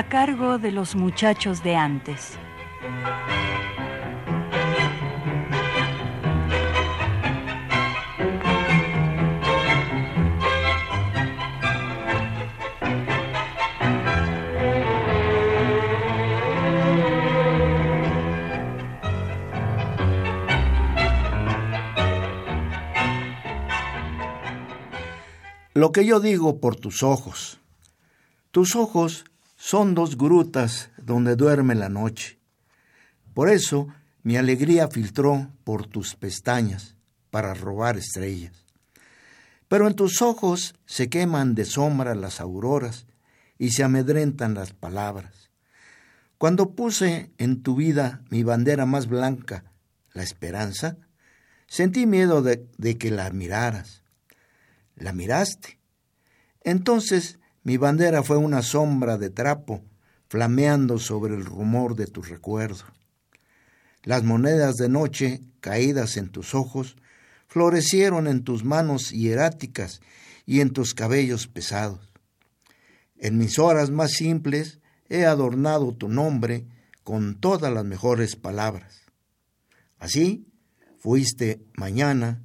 A cargo de los muchachos de antes. Lo que yo digo por tus ojos. Tus ojos son dos grutas donde duerme la noche. Por eso mi alegría filtró por tus pestañas para robar estrellas. Pero en tus ojos se queman de sombra las auroras y se amedrentan las palabras. Cuando puse en tu vida mi bandera más blanca, la esperanza, sentí miedo de, que la miraras. La miraste. Entonces mi bandera fue una sombra de trapo flameando sobre el rumor de tu recuerdo. Las monedas de noche, caídas en tus ojos, florecieron en tus manos hieráticas y en tus cabellos pesados. En mis horas más simples he adornado tu nombre con todas las mejores palabras. Así fuiste mañana,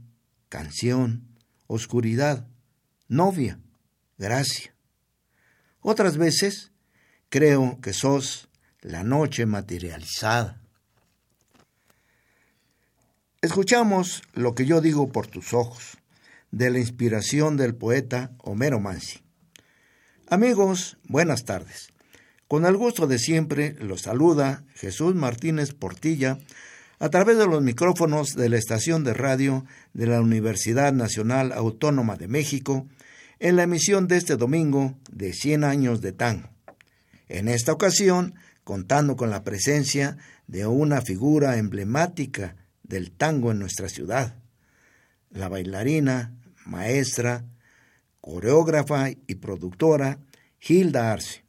canción, oscuridad, novia, gracia. Otras veces creo que sos la noche materializada. Escuchamos lo que yo digo por tus ojos, de la inspiración del poeta Homero Mansi. Amigos, buenas tardes. Con el gusto de siempre los saluda Jesús Martínez Portilla a través de los micrófonos de la estación de radio de la Universidad Nacional Autónoma de México en la emisión de este domingo de 100 años de tango. En esta ocasión, contando con la presencia de una figura emblemática del tango en nuestra ciudad, la bailarina, maestra, coreógrafa y productora Hilda Arce.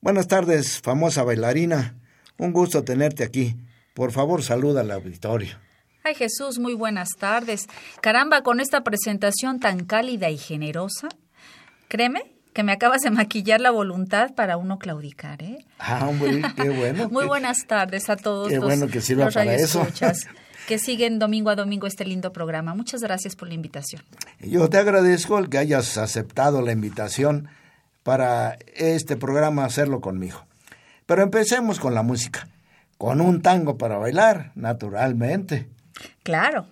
Buenas tardes, famosa bailarina. Un gusto tenerte aquí. Por favor, saluda al auditorio. Ay Jesús, muy buenas tardes. Caramba, con esta presentación tan cálida y generosa, créeme que me acabas de maquillar la voluntad para uno claudicar, ¿eh? Ah, hombre, qué bueno. muy buenas tardes a todos qué los, bueno que sirva para eso. que siguen domingo a domingo este lindo programa. Muchas gracias por la invitación. Yo te agradezco el que hayas aceptado la invitación para este programa hacerlo conmigo. Pero empecemos con la música, con un tango para bailar, naturalmente. Claro.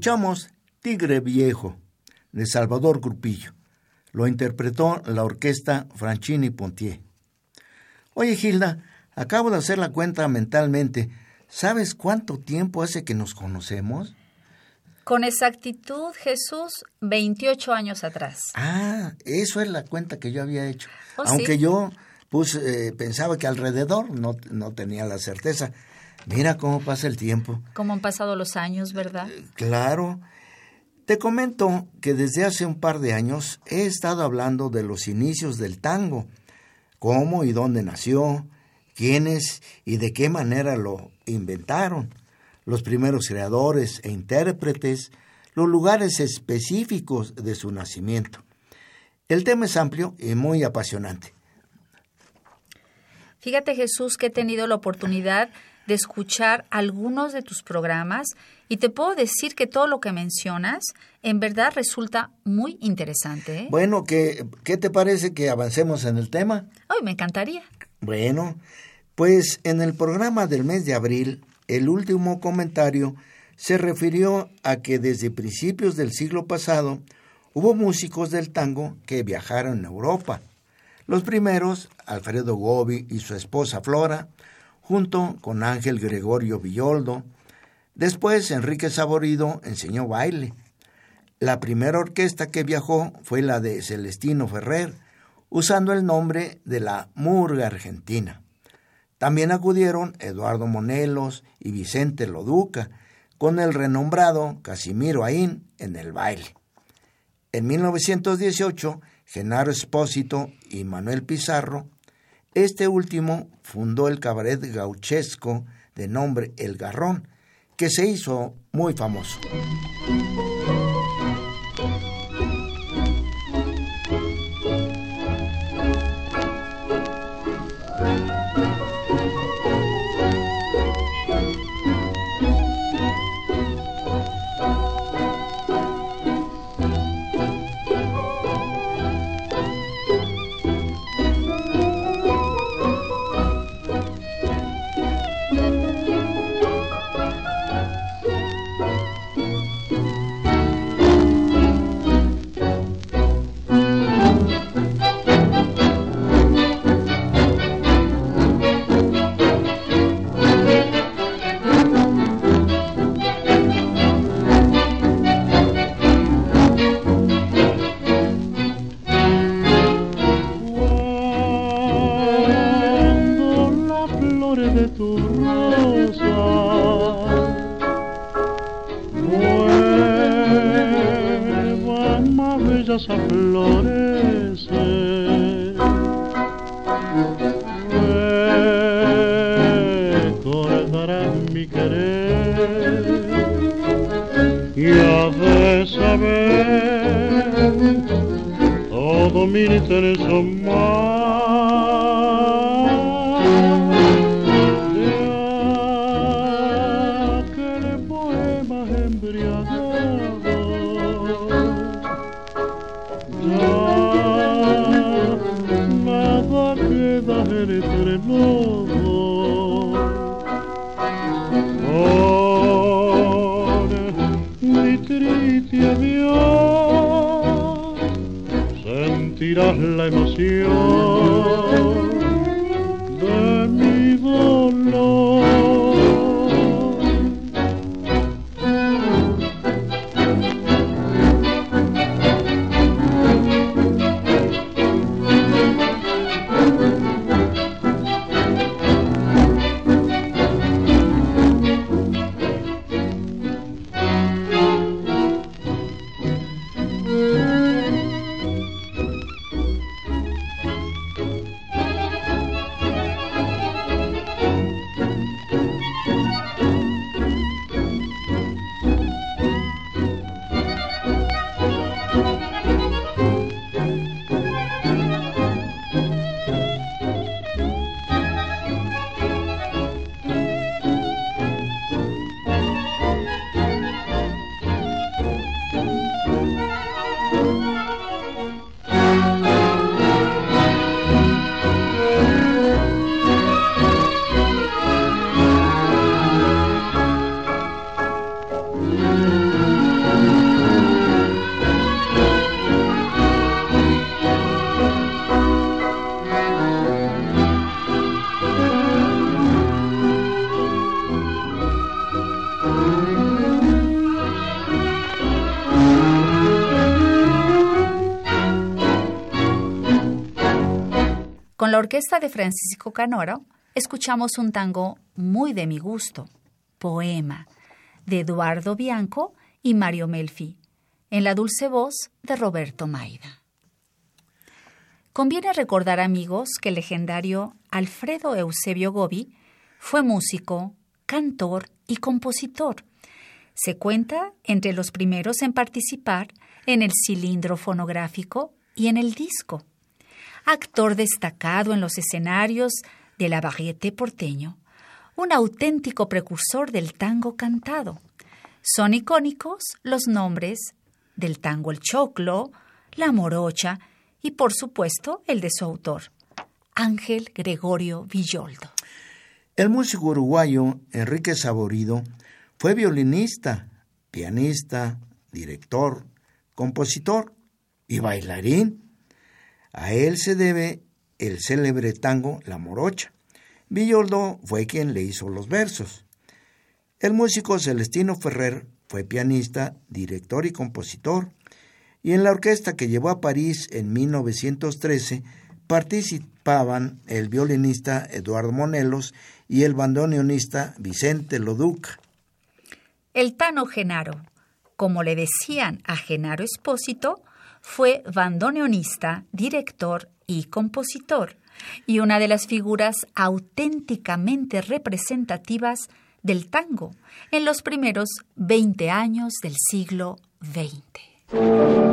Escuchamos Tigre Viejo de Salvador Grupillo. Lo interpretó la orquesta Franchini Pontier. Oye, Gilda, acabo de hacer la cuenta mentalmente. ¿Sabes cuánto tiempo hace que nos conocemos? Con exactitud, Jesús, 28 años atrás. Ah, eso es la cuenta que yo había hecho. Oh, Aunque sí. yo pues, eh, pensaba que alrededor no, no tenía la certeza. Mira cómo pasa el tiempo. Cómo han pasado los años, ¿verdad? Claro. Te comento que desde hace un par de años he estado hablando de los inicios del tango, cómo y dónde nació, quiénes y de qué manera lo inventaron, los primeros creadores e intérpretes, los lugares específicos de su nacimiento. El tema es amplio y muy apasionante. Fíjate, Jesús, que he tenido la oportunidad de escuchar algunos de tus programas y te puedo decir que todo lo que mencionas en verdad resulta muy interesante. ¿eh? Bueno, ¿qué, ¿qué te parece que avancemos en el tema? Ay, me encantaría. Bueno, pues en el programa del mes de abril, el último comentario se refirió a que desde principios del siglo pasado hubo músicos del tango que viajaron a Europa. Los primeros, Alfredo Gobi y su esposa Flora, junto con Ángel Gregorio Villoldo. Después Enrique Saborido enseñó baile. La primera orquesta que viajó fue la de Celestino Ferrer, usando el nombre de la Murga Argentina. También acudieron Eduardo Monelos y Vicente Loduca, con el renombrado Casimiro Aín en el baile. En 1918, Genaro Espósito y Manuel Pizarro, este último fundó el cabaret gauchesco de nombre El Garrón, que se hizo muy famoso. Orquesta de Francisco Canoro escuchamos un tango muy de mi gusto, Poema, de Eduardo Bianco y Mario Melfi, en la dulce voz de Roberto Maida. Conviene recordar, amigos, que el legendario Alfredo Eusebio Gobi fue músico, cantor y compositor. Se cuenta entre los primeros en participar en el cilindro fonográfico y en el disco. Actor destacado en los escenarios de la varieté porteño, un auténtico precursor del tango cantado. Son icónicos los nombres del tango El Choclo, La Morocha y, por supuesto, el de su autor, Ángel Gregorio Villoldo. El músico uruguayo Enrique Saborido fue violinista, pianista, director, compositor y bailarín. A él se debe el célebre tango La Morocha. Villoldo fue quien le hizo los versos. El músico Celestino Ferrer fue pianista, director y compositor, y en la orquesta que llevó a París en 1913 participaban el violinista Eduardo Monelos y el bandoneonista Vicente Loduca. El Tano Genaro, como le decían a Genaro Espósito, fue bandoneonista, director y compositor, y una de las figuras auténticamente representativas del tango en los primeros 20 años del siglo XX.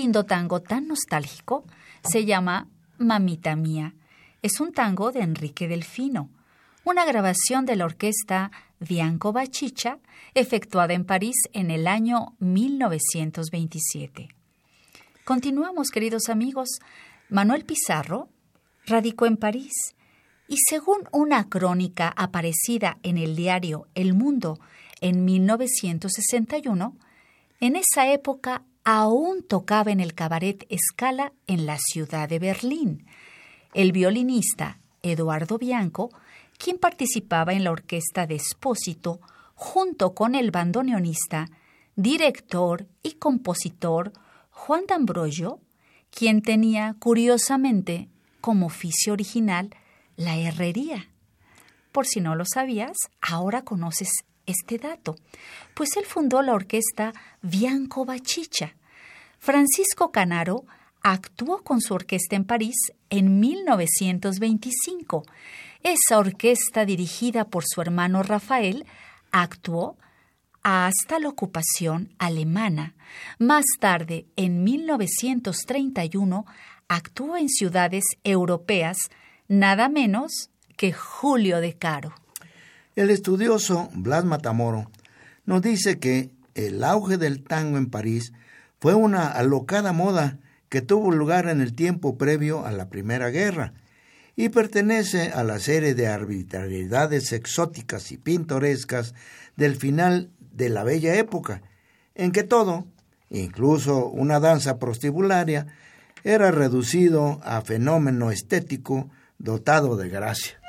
Lindo tango tan nostálgico se llama Mamita Mía. Es un tango de Enrique Delfino, una grabación de la orquesta Bianco Bachicha, efectuada en París en el año 1927. Continuamos, queridos amigos. Manuel Pizarro radicó en París y según una crónica aparecida en el diario El Mundo en 1961, en esa época aún tocaba en el cabaret Scala en la ciudad de Berlín. El violinista Eduardo Bianco, quien participaba en la orquesta de Espósito, junto con el bandoneonista, director y compositor Juan D'Ambrosio, quien tenía curiosamente como oficio original la herrería. Por si no lo sabías, ahora conoces este dato, pues él fundó la orquesta Bianco Bachicha. Francisco Canaro actuó con su orquesta en París en 1925 esa orquesta dirigida por su hermano Rafael actuó hasta la ocupación alemana. Más tarde, en 1931, actuó en ciudades europeas nada menos que Julio de Caro. El estudioso Blas Matamoro nos dice que el auge del tango en París fue una alocada moda que tuvo lugar en el tiempo previo a la Primera Guerra y pertenece a la serie de arbitrariedades exóticas y pintorescas del final de la bella época, en que todo, incluso una danza prostibularia, era reducido a fenómeno estético dotado de gracia.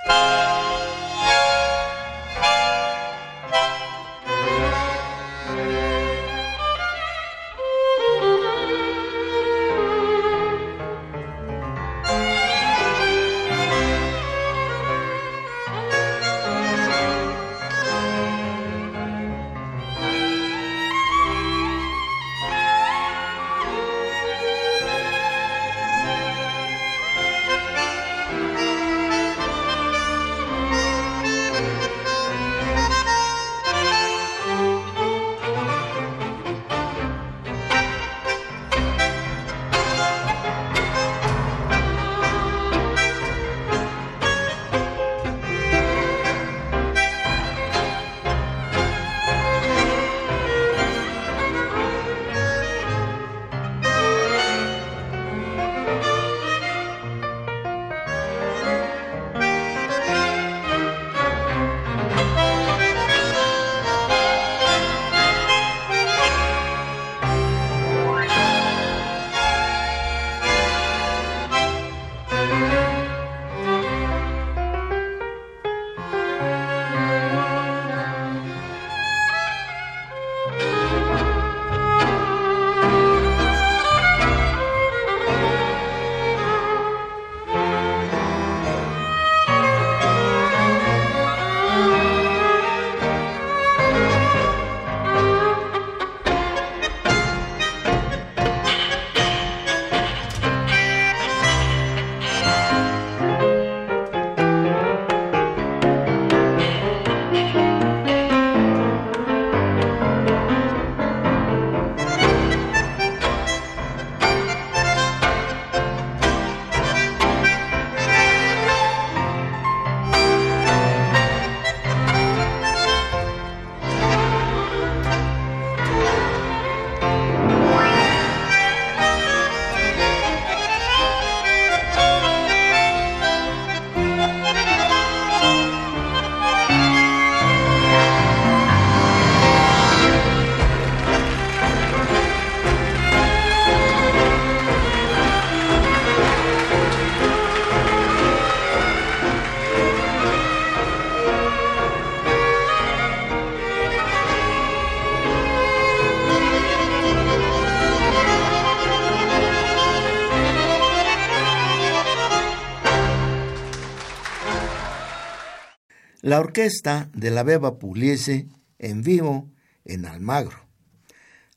La orquesta de la Beba Pugliese en vivo en Almagro.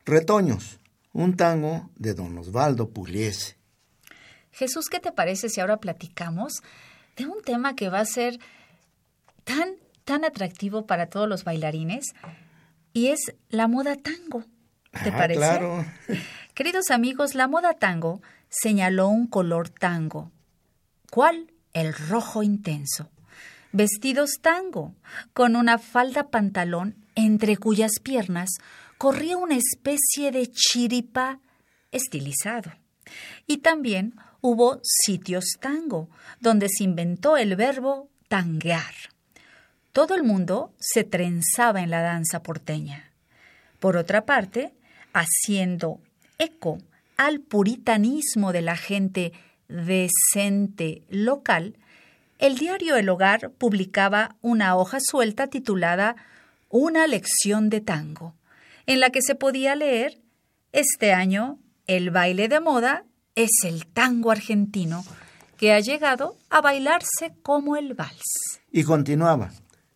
Retoños, un tango de don Osvaldo Pugliese. Jesús, ¿qué te parece si ahora platicamos de un tema que va a ser tan, tan atractivo para todos los bailarines? Y es la moda tango. ¿Te Ah, parece? claro. Queridos amigos, la moda tango señaló un color tango. ¿Cuál? El rojo intenso. Vestidos tango, con una falda pantalón entre cuyas piernas corría una especie de chiripa estilizado. Y también hubo sitios tango, donde se inventó el verbo tanguear. Todo el mundo se trenzaba en la danza porteña. Por otra parte, haciendo eco al puritanismo de la gente decente local, el diario El Hogar publicaba una hoja suelta titulada Una lección de tango, en la que se podía leer Este año el baile de moda es el tango argentino, que ha llegado a bailarse como el vals. Y continuaba.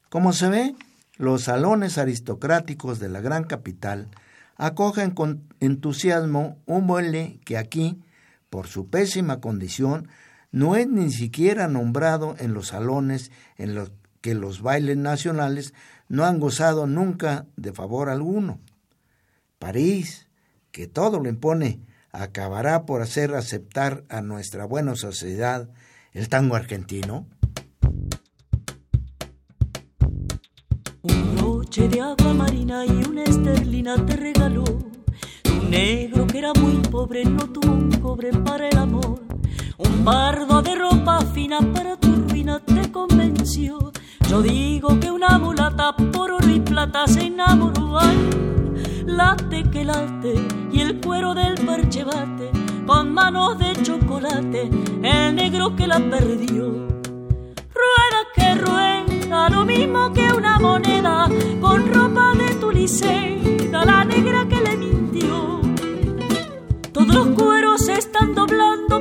Como se ve, los salones aristocráticos de la gran capital acogen con entusiasmo un baile que aquí, por su pésima condición, no es ni siquiera nombrado en los salones en los que los bailes nacionales no han gozado nunca de favor alguno. París, que todo lo impone, acabará por hacer aceptar a nuestra buena sociedad el tango argentino. Un broche de agua marina y una esterlina te regaló. Tu negro que era muy pobre no tuvo un cobre para el amor. Un bardo de ropa fina para tu ruina te convenció. Yo digo que una mulata por oro y plata se enamoró. Ay, late que late y el cuero del parche bate con manos de chocolate el negro que la perdió. Rueda que rueda, lo mismo que una moneda con ropa de tuliceda, la negra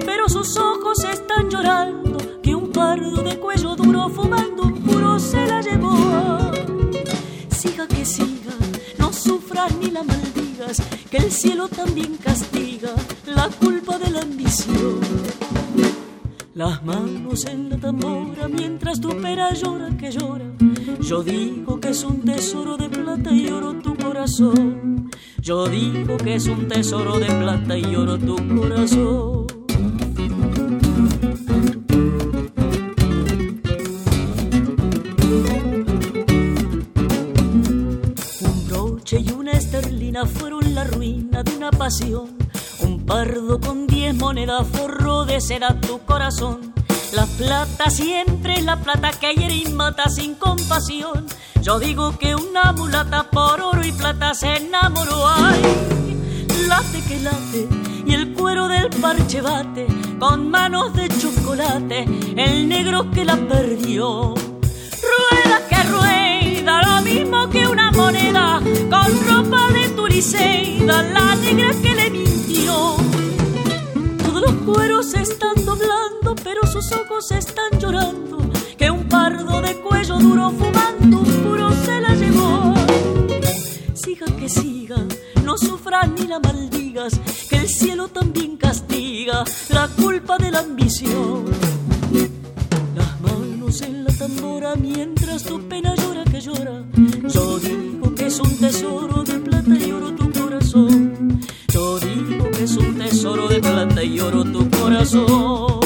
pero sus ojos están llorando, que un pardo de cuello duro fumando puro se la llevó. Siga que siga, no sufras ni la maldigas, que el cielo también castiga la culpa de la ambición. Las manos en la tambora mientras tu pera llora que llora. Yo digo que es un tesoro de plata y oro tu corazón. Yo digo que es un tesoro de plata y oro tu corazón. Un pardo con diez monedas forró de seda tu corazón. La plata siempre es la plata que hiere y mata sin compasión. Yo digo que una mulata por oro y plata se enamoró. Ay, late que late y el cuero del parche bate con manos de chocolate el negro que la perdió. Rueda que mismo que una moneda con ropa de tuliceda, la negra que le mintió. Todos los cueros están doblando, pero sus ojos están llorando. Que un pardo de cuello duro fumando un puro se la llevó. Siga que siga, no sufras ni la maldigas, que el cielo también castiga la culpa de la ambición. Las manos en la tambora mientras tu pena llora Yo digo que es un tesoro de plata y oro tu corazón. Yo digo que es un tesoro de plata y oro tu corazón.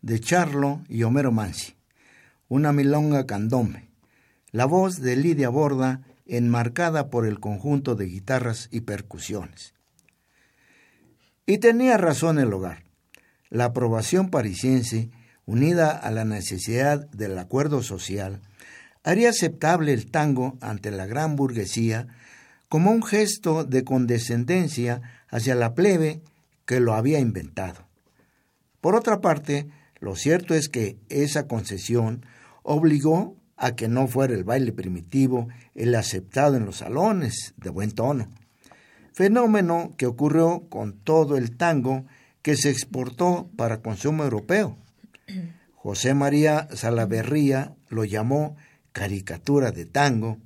De Charlo y Homero Mansi. Una milonga candombe. La voz de Lidia Borda, enmarcada por el conjunto de guitarras y percusiones. Y tenía razón el hogar. La aprobación parisiense, unida a la necesidad del acuerdo social, haría aceptable el tango ante la gran burguesía como un gesto de condescendencia hacia la plebe que lo había inventado. Por otra parte, lo cierto es que esa concesión obligó a que no fuera el baile primitivo el aceptado en los salones de buen tono, fenómeno que ocurrió con todo el tango que se exportó para consumo europeo. José María Salaverría lo llamó caricatura de tango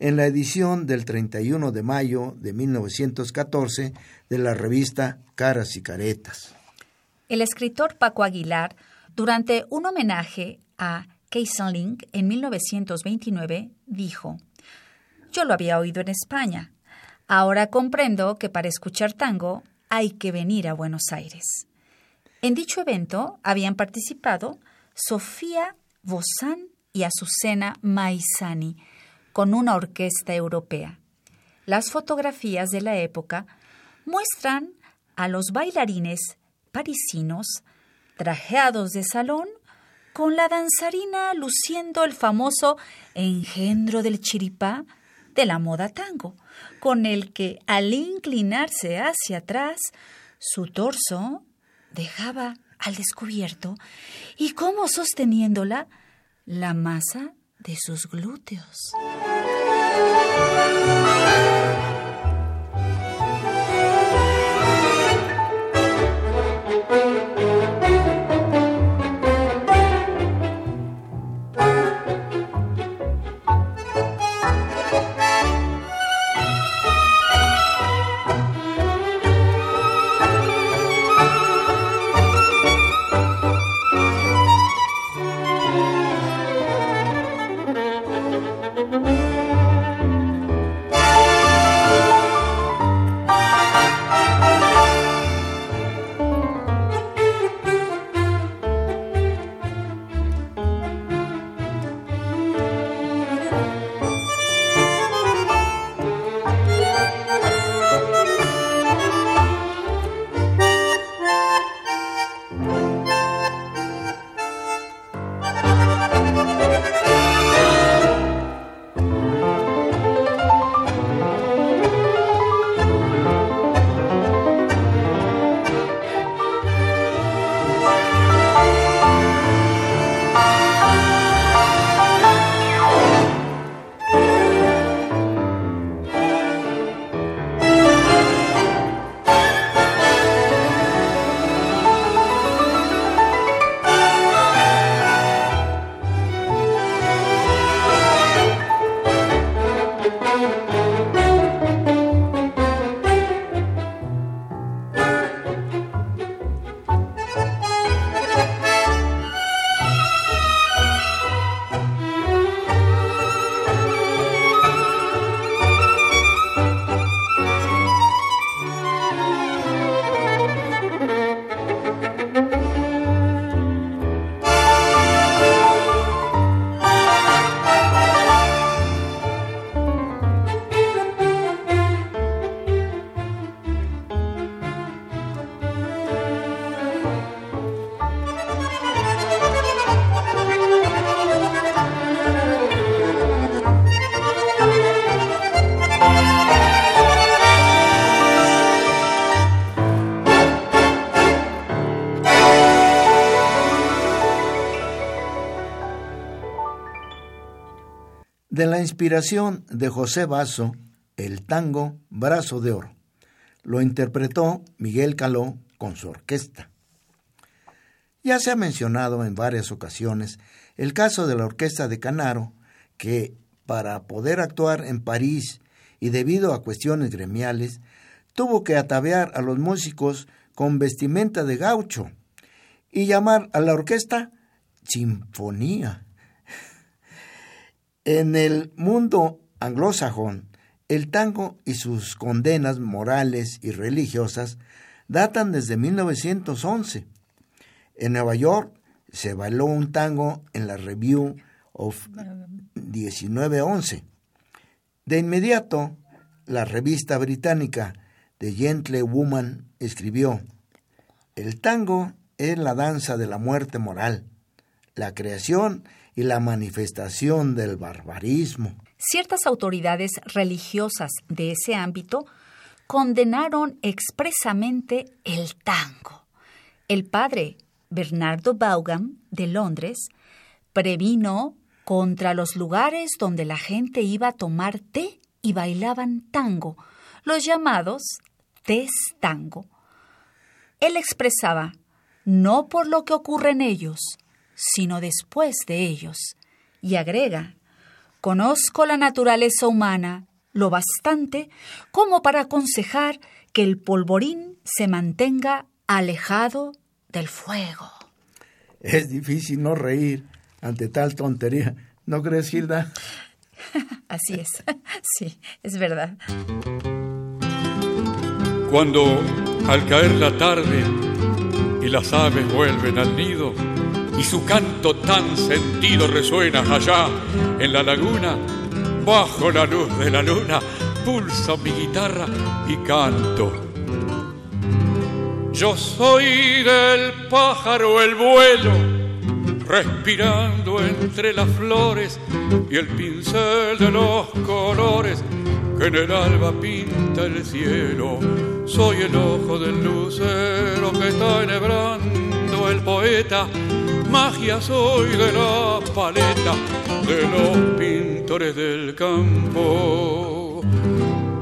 en la edición del 31 de mayo de 1914 de la revista Caras y Caretas. El escritor Paco Aguilar, durante un homenaje a Keiserling en 1929, dijo, Yo lo había oído en España. Ahora comprendo que para escuchar tango hay que venir a Buenos Aires. En dicho evento habían participado Sofía Bozán y Azucena Maizani, con una orquesta europea. Las fotografías de la época muestran a los bailarines parisinos, trajeados de salón, con la danzarina luciendo el famoso engendro del chiripá de la moda tango, con el que al inclinarse hacia atrás, su torso dejaba al descubierto y como sosteniéndola la masa de sus glúteos. Inspiración de José Basso, el tango Brazo de Oro. Lo interpretó Miguel Caló con su orquesta. Ya se ha mencionado en varias ocasiones el caso de la orquesta de Canaro, que para poder actuar en París y debido a cuestiones gremiales, tuvo que atavear a los músicos con vestimenta de gaucho y llamar a la orquesta Sinfonía. En el mundo anglosajón, el tango y sus condenas morales y religiosas datan desde 1911. En Nueva York se bailó un tango en la Review of 1911. De inmediato, la revista británica The Gentle Woman escribió, El tango es la danza de la muerte moral, la creación y la manifestación del barbarismo. Ciertas autoridades religiosas de ese ámbito condenaron expresamente el tango. El padre Bernardo Vaughan de Londres previno contra los lugares donde la gente iba a tomar té y bailaban tango, los llamados tés tango. Él expresaba, no por lo que ocurre en ellos, sino después de ellos. Y agrega, conozco la naturaleza humana lo bastante como para aconsejar que el polvorín se mantenga alejado del fuego. Es difícil no reír ante tal tontería. ¿No crees, Gilda? Así es. Sí, es verdad. Cuando al caer la tarde y las aves vuelven al nido, y su canto tan sentido resuena allá en la laguna. Bajo la luz de la luna pulso mi guitarra y canto. Yo soy del pájaro el vuelo, respirando entre las flores y el pincel de los colores que en el alba pinta el cielo. Soy el ojo del lucero que está enhebrando el poeta. Magia soy de la paleta de los pintores del campo.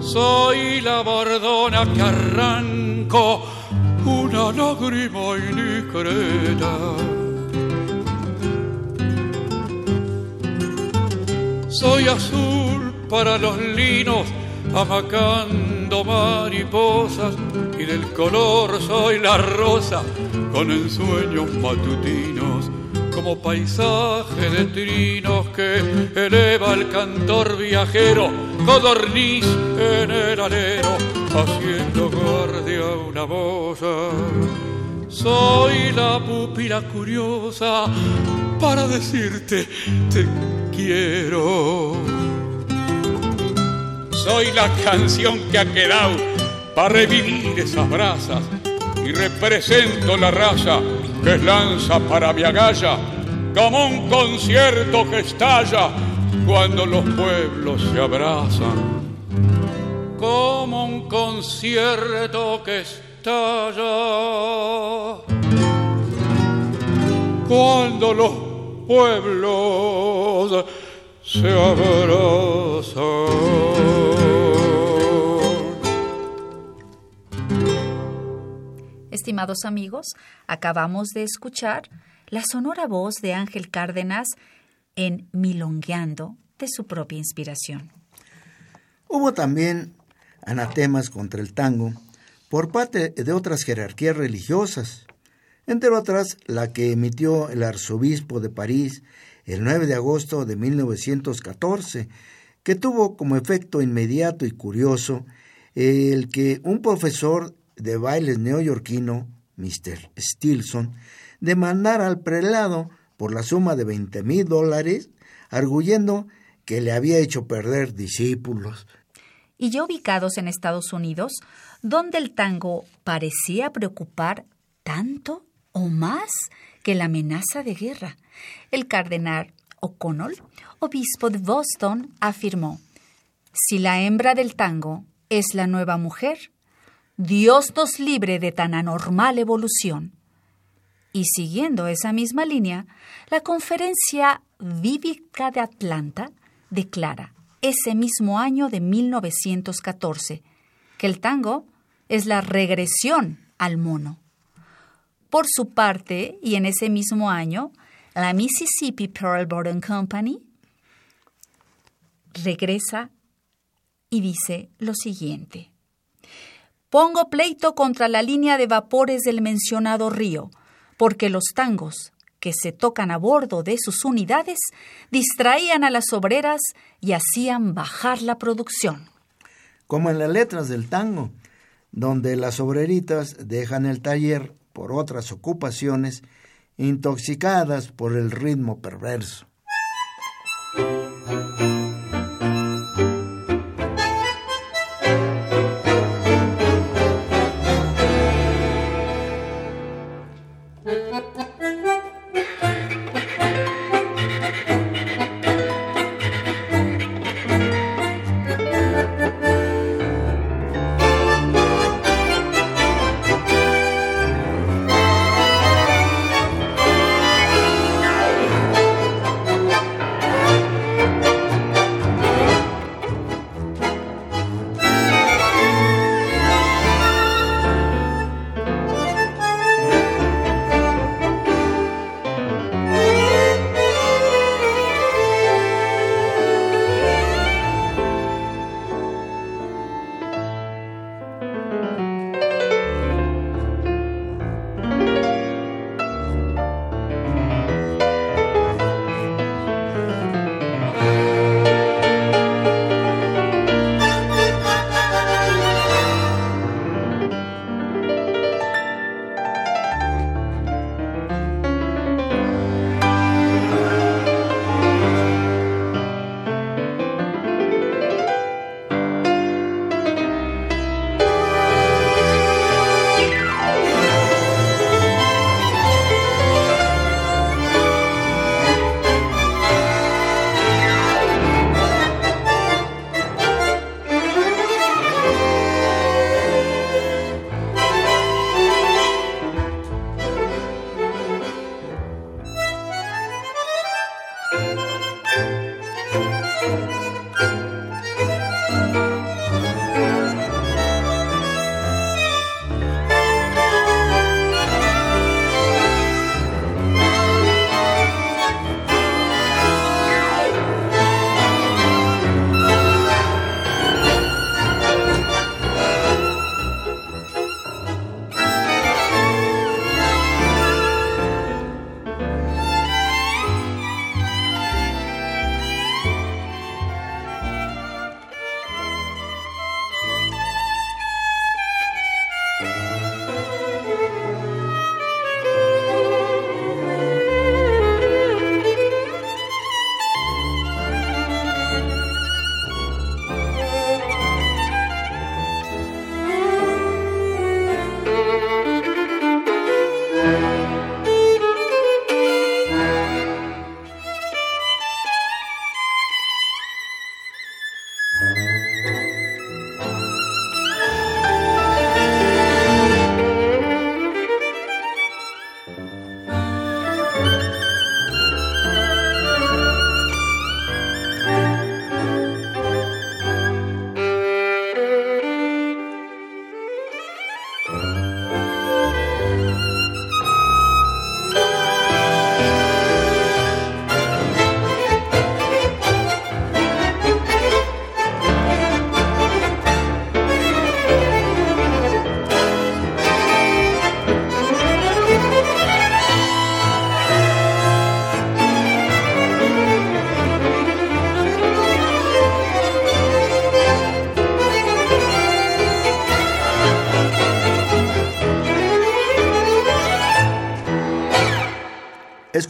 Soy la bordona que arranco una lágrima indiscreta. Soy azul para los linos, mariposas, y del color soy la rosa, con ensueños matutinos, como paisaje de trinos que eleva el cantor viajero, codorniz en el alero, haciendo guardia una bosa. Soy la pupila curiosa para decirte te quiero. Soy la canción que ha quedado para revivir esas brasas y represento la raza que lanza para mi agalla como un concierto que estalla cuando los pueblos se abrazan. Como un concierto que estalla cuando los pueblos se Estimados amigos, acabamos de escuchar la sonora voz de Ángel Cárdenas en Milongueando de su propia inspiración. Hubo también anatemas contra el tango por parte de otras jerarquías religiosas, entre otras la que emitió el arzobispo de París el 9 de agosto de 1914, que tuvo como efecto inmediato y curioso el que un profesor de bailes neoyorquino, Mr. Stilson, demandara al prelado por la suma de 20 mil dólares, arguyendo que le había hecho perder discípulos. Y ya ubicados en Estados Unidos, donde el tango parecía preocupar tanto o más que la amenaza de guerra. El cardenal O'Connell, obispo de Boston, afirmó, Si la hembra del tango es la nueva mujer, Dios nos libre de tan anormal evolución. Y siguiendo esa misma línea, la Conferencia Vívica de Atlanta declara ese mismo año de 1914 que el tango es la regresión al mono. Por su parte, y en ese mismo año, la Mississippi Pearl Boarding Company regresa y dice lo siguiente. Pongo pleito contra la línea de vapores del mencionado río, porque los tangos que se tocan a bordo de sus unidades distraían a las obreras y hacían bajar la producción. Como en las letras del tango, donde las obreritas dejan el taller por otras ocupaciones, intoxicadas por el ritmo perverso.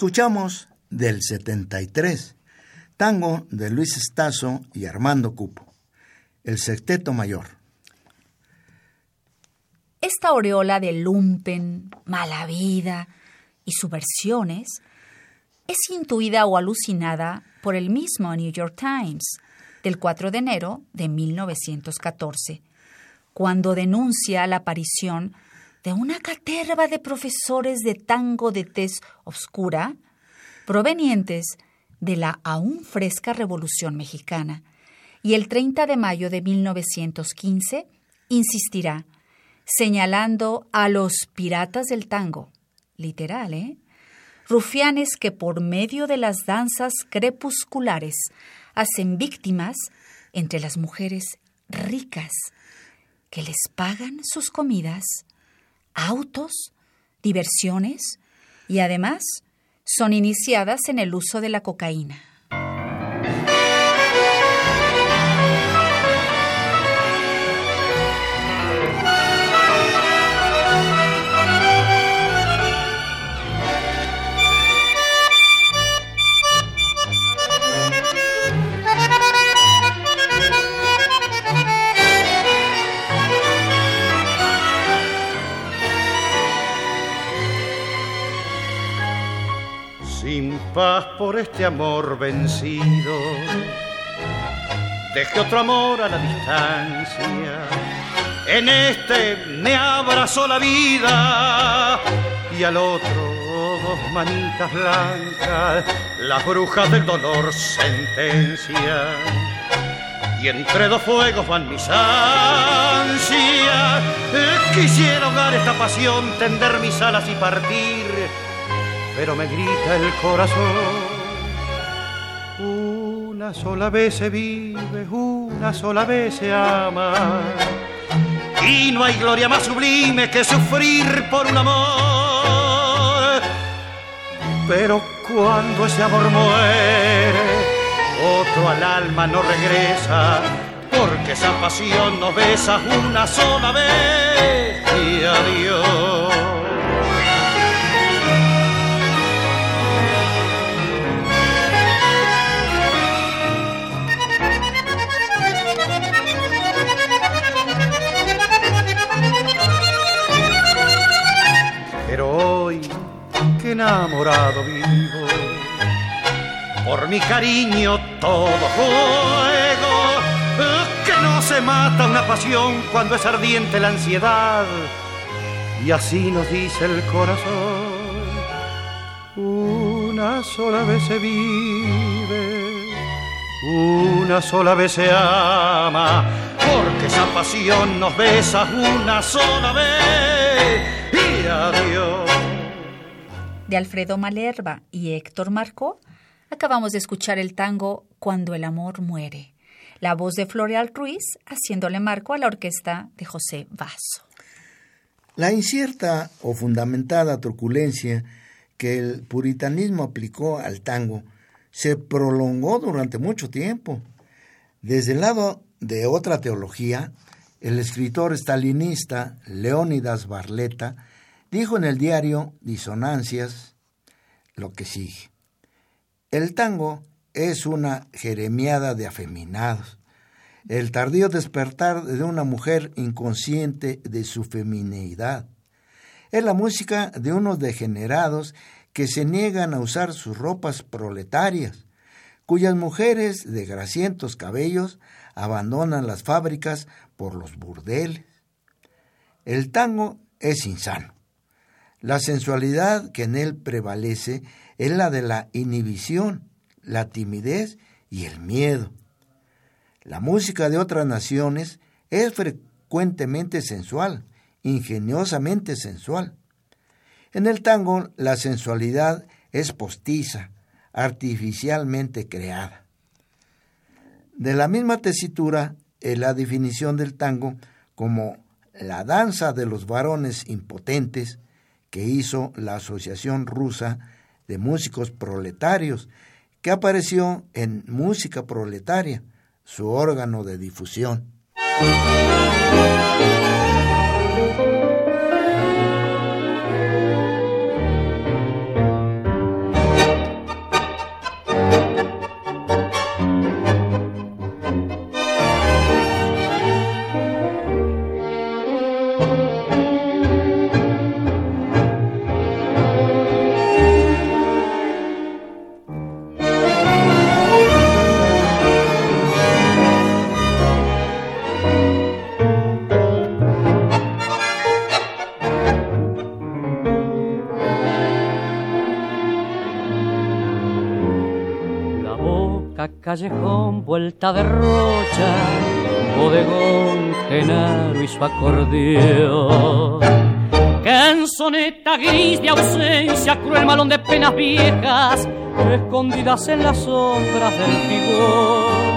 Escuchamos del 73, tango de Luis Estazo y Armando Cupo, el sexteto mayor. Esta aureola de lumpen, mala vida y subversiones es intuida o alucinada por el mismo New York Times del 4 de enero de 1914, cuando denuncia la aparición de una caterva de profesores de tango de tez oscura provenientes de la aún fresca Revolución Mexicana. Y el 30 de mayo de 1915 insistirá, señalando a los piratas del tango, literal, ¿eh? Rufianes que por medio de las danzas crepusculares hacen víctimas entre las mujeres ricas que les pagan sus comidas autos, diversiones y además son iniciadas en el uso de la cocaína. Paz por este amor vencido. Deje otro amor a la distancia. En este me abrazó la vida y al otro dos manitas blancas, las brujas del dolor sentencia. Y entre dos fuegos van mis ansias. Quisiera ahogar esta pasión, tender mis alas y partir pero me grita el corazón. Una sola vez se vive, una sola vez se ama. Y no hay gloria más sublime que sufrir por un amor. Pero cuando ese amor muere, otro al alma no regresa, porque esa pasión nos besa una sola vez y adiós. Enamorado vivo. Por mi cariño todo fuego, que no se mata una pasión cuando es ardiente la ansiedad. Y así nos dice el corazón, una sola vez se vive, una sola vez se ama, porque esa pasión nos besa una sola vez y adiós de Alfredo Malerba y Héctor Marcó, acabamos de escuchar el tango Cuando el amor muere, la voz de Floreal Ruiz haciéndole marco a la orquesta de José Vaso. La incierta o fundamentada truculencia que el puritanismo aplicó al tango se prolongó durante mucho tiempo. Desde el lado de otra teología, el escritor stalinista Leónidas Barleta dijo en el diario Disonancias lo que sigue. El tango es una jeremiada de afeminados, el tardío despertar de una mujer inconsciente de su femineidad. Es la música de unos degenerados que se niegan a usar sus ropas proletarias, cuyas mujeres de grasientos cabellos abandonan las fábricas por los burdeles. El tango es insano. La sensualidad que en él prevalece es la de la inhibición, la timidez y el miedo. La música de otras naciones es frecuentemente sensual, ingeniosamente sensual. En el tango la sensualidad es postiza, artificialmente creada. De la misma tesitura es la definición del tango como la danza de los varones impotentes, que hizo la Asociación Rusa de Músicos Proletarios, que apareció en Música Proletaria, su órgano de difusión. Vuelta de rocha, bodegón, genaro y su acordeón. Canzoneta gris de ausencia, cruel malón de penas viejas, escondidas en las sombras del figón,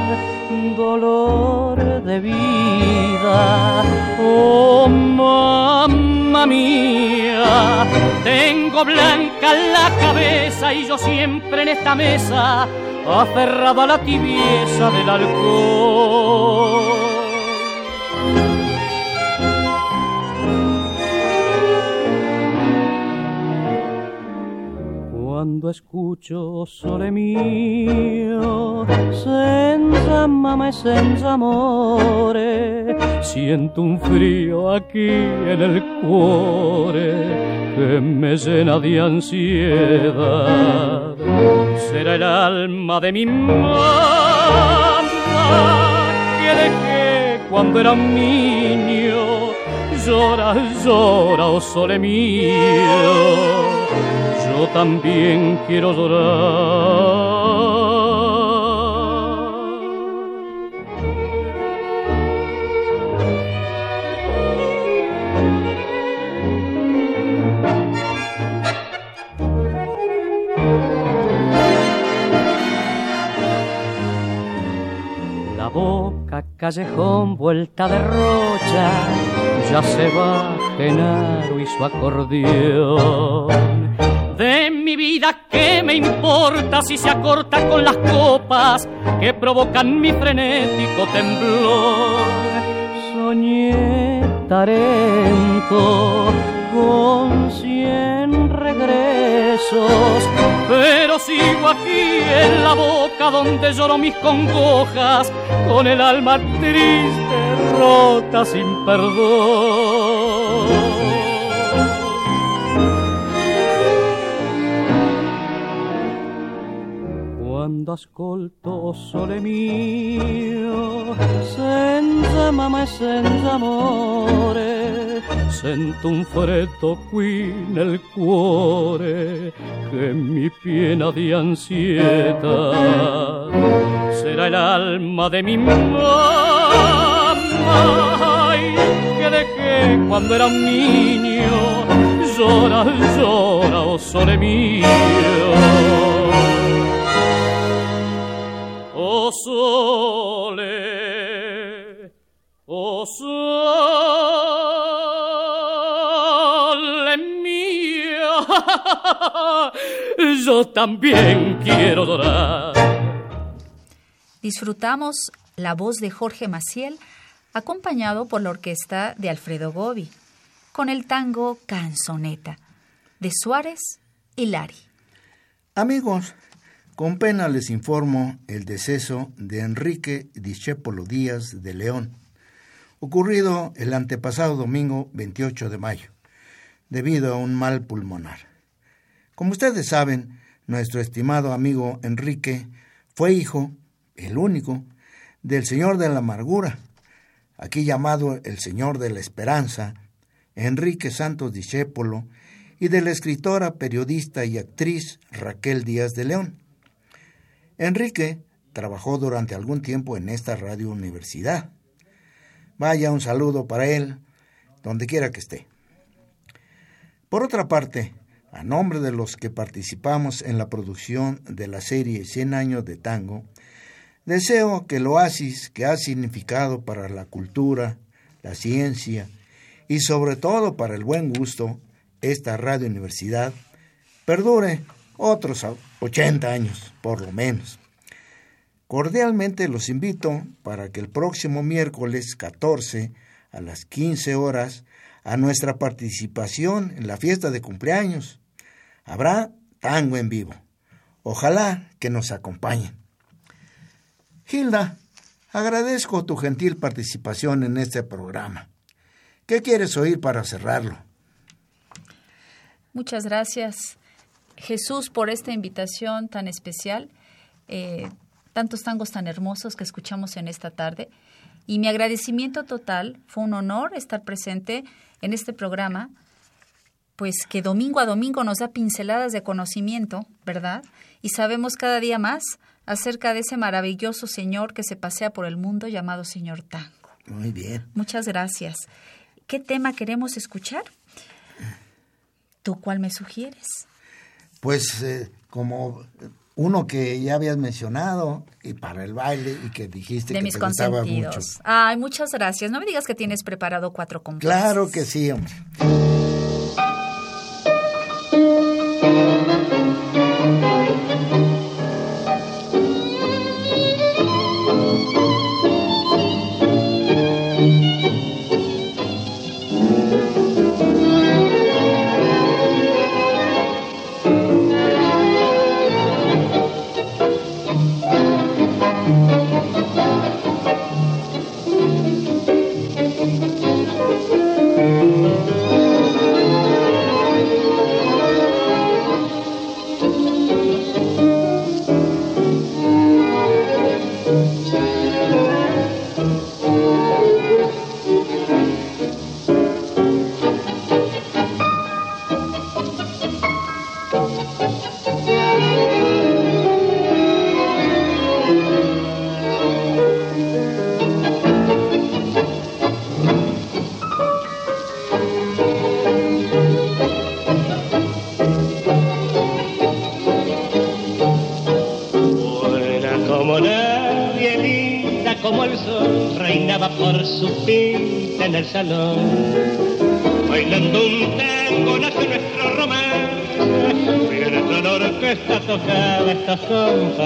dolor de vida. Oh mamá mía, tengo blanca la cabeza y yo siempre en esta mesa, aferrado a la tibieza del alcohol. Cuando escucho sole mio, senza mamma e senza amore, siento un frío aquí en el cuore que me llena de ansiedad. Será el alma de mi mamá que dejé cuando era niño. Llora, llora, oh sole mío yo también quiero llorar. La boca, callejón, vuelta de rocha, ya se va Genaro y su acordeón de mi vida, ¿qué me importa si se acorta con las copas que provocan mi frenético temblor? Soñé Tarento con cien regresos, pero sigo aquí en la boca donde lloro mis congojas, con el alma triste, rota sin perdón. Quando ascolto sole mio, senza mamma e senza amore, sento un freddo qui nel cuore che mi piena di ansietà. Será el alma de mi mamá que dejé cuando era un niño. Llora, llora, oh sole mio. Oh sole, oh sole mía, yo también quiero adorar. Disfrutamos la voz de Jorge Maciel, acompañado por la orquesta de Alfredo Gobi, con el tango Canzoneta, de Suárez y Lari. Amigos, con pena les informo el deceso de Enrique Discépolo Díaz de León, ocurrido el antepasado domingo 28 de mayo, debido a un mal pulmonar. Como ustedes saben, nuestro estimado amigo Enrique fue hijo, el único, del Señor de la Amargura, aquí llamado el Señor de la Esperanza, Enrique Santos Discépolo, y de la escritora, periodista y actriz Raquel Díaz de León. Enrique trabajó durante algún tiempo en esta radio universidad. Vaya un saludo para él, donde quiera que esté. Por otra parte, a nombre de los que participamos en la producción de la serie 100 años de tango, deseo que el oasis que ha significado para la cultura, la ciencia y sobre todo para el buen gusto esta radio universidad perdure otros 80 años, por lo menos. Cordialmente los invito para que el próximo miércoles 14 a las 15 horas a nuestra participación en la fiesta de cumpleaños. Habrá tango en vivo. Ojalá que nos acompañen. Hilda, agradezco tu gentil participación en este programa. ¿Qué quieres oír para cerrarlo? Muchas gracias. Jesús, por esta invitación tan especial, eh, tantos tangos tan hermosos que escuchamos en esta tarde. Y mi agradecimiento total, fue un honor estar presente en este programa, pues que domingo a domingo nos da pinceladas de conocimiento, ¿verdad? Y sabemos cada día más acerca de ese maravilloso señor que se pasea por el mundo llamado señor tango. Muy bien. Muchas gracias. ¿Qué tema queremos escuchar? ¿Tú cuál me sugieres? Pues eh, como uno que ya habías mencionado y para el baile y que dijiste de que mis te gustaba mucho. Ay, muchas gracias. No me digas que tienes preparado cuatro compases. Claro que sí, hombre. Bailando un tango nace nuestro romance, mientras la orquesta tocaba estos compases.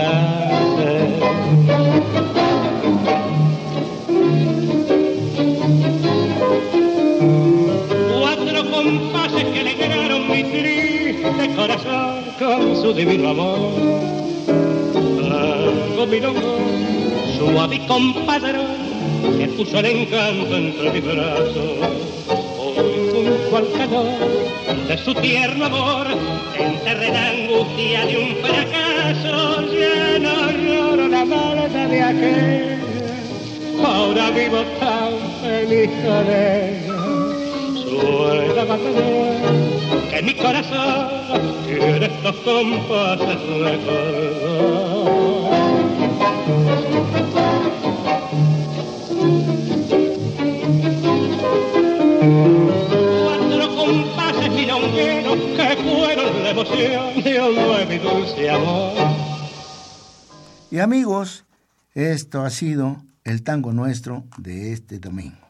Cuatro compases que alegraron mi triste corazón con su divino amor. Tango milongo, suave y compadrón, que puso el encanto entre mis brazos. Hoy junto al calor de su tierno amor, enterré la angustia de un fracaso. Ya no lloro la malta de aquel, ahora vivo tan feliz con ella. Suena batalla que mi corazón quiere estos compases recordar. Fueron la emoción de un nuevo y dulce amor. Y amigos, esto ha sido el tango nuestro de este domingo.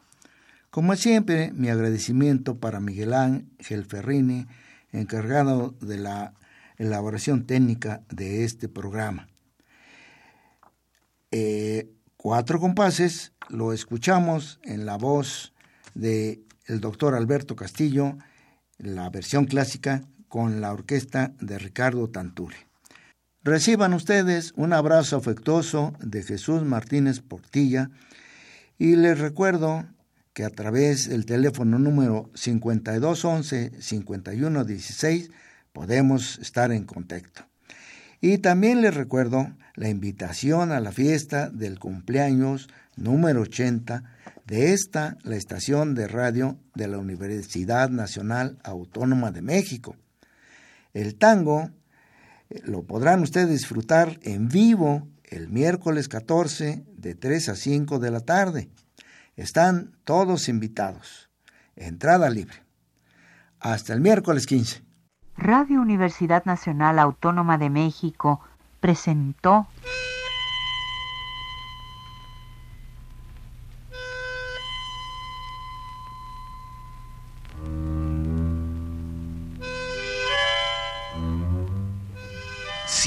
Como siempre, mi agradecimiento para Miguel Ángel Ferrini, encargado de la elaboración técnica de este programa. Eh, cuatro compases lo escuchamos en la voz de doctor Alberto Castillo, la versión clásica con la orquesta de Ricardo Tanturi. Reciban ustedes un abrazo afectuoso de Jesús Martínez Portilla y les recuerdo que a través del teléfono número 5211-5116 podemos estar en contacto. Y también les recuerdo la invitación a la fiesta del cumpleaños número 80 de esta, la estación de radio de la Universidad Nacional Autónoma de México. El tango eh, lo podrán ustedes disfrutar en vivo el miércoles 14 de 3 a 5 de la tarde. Están todos invitados. Entrada libre. Hasta el miércoles 15. Radio Universidad Nacional Autónoma de México presentó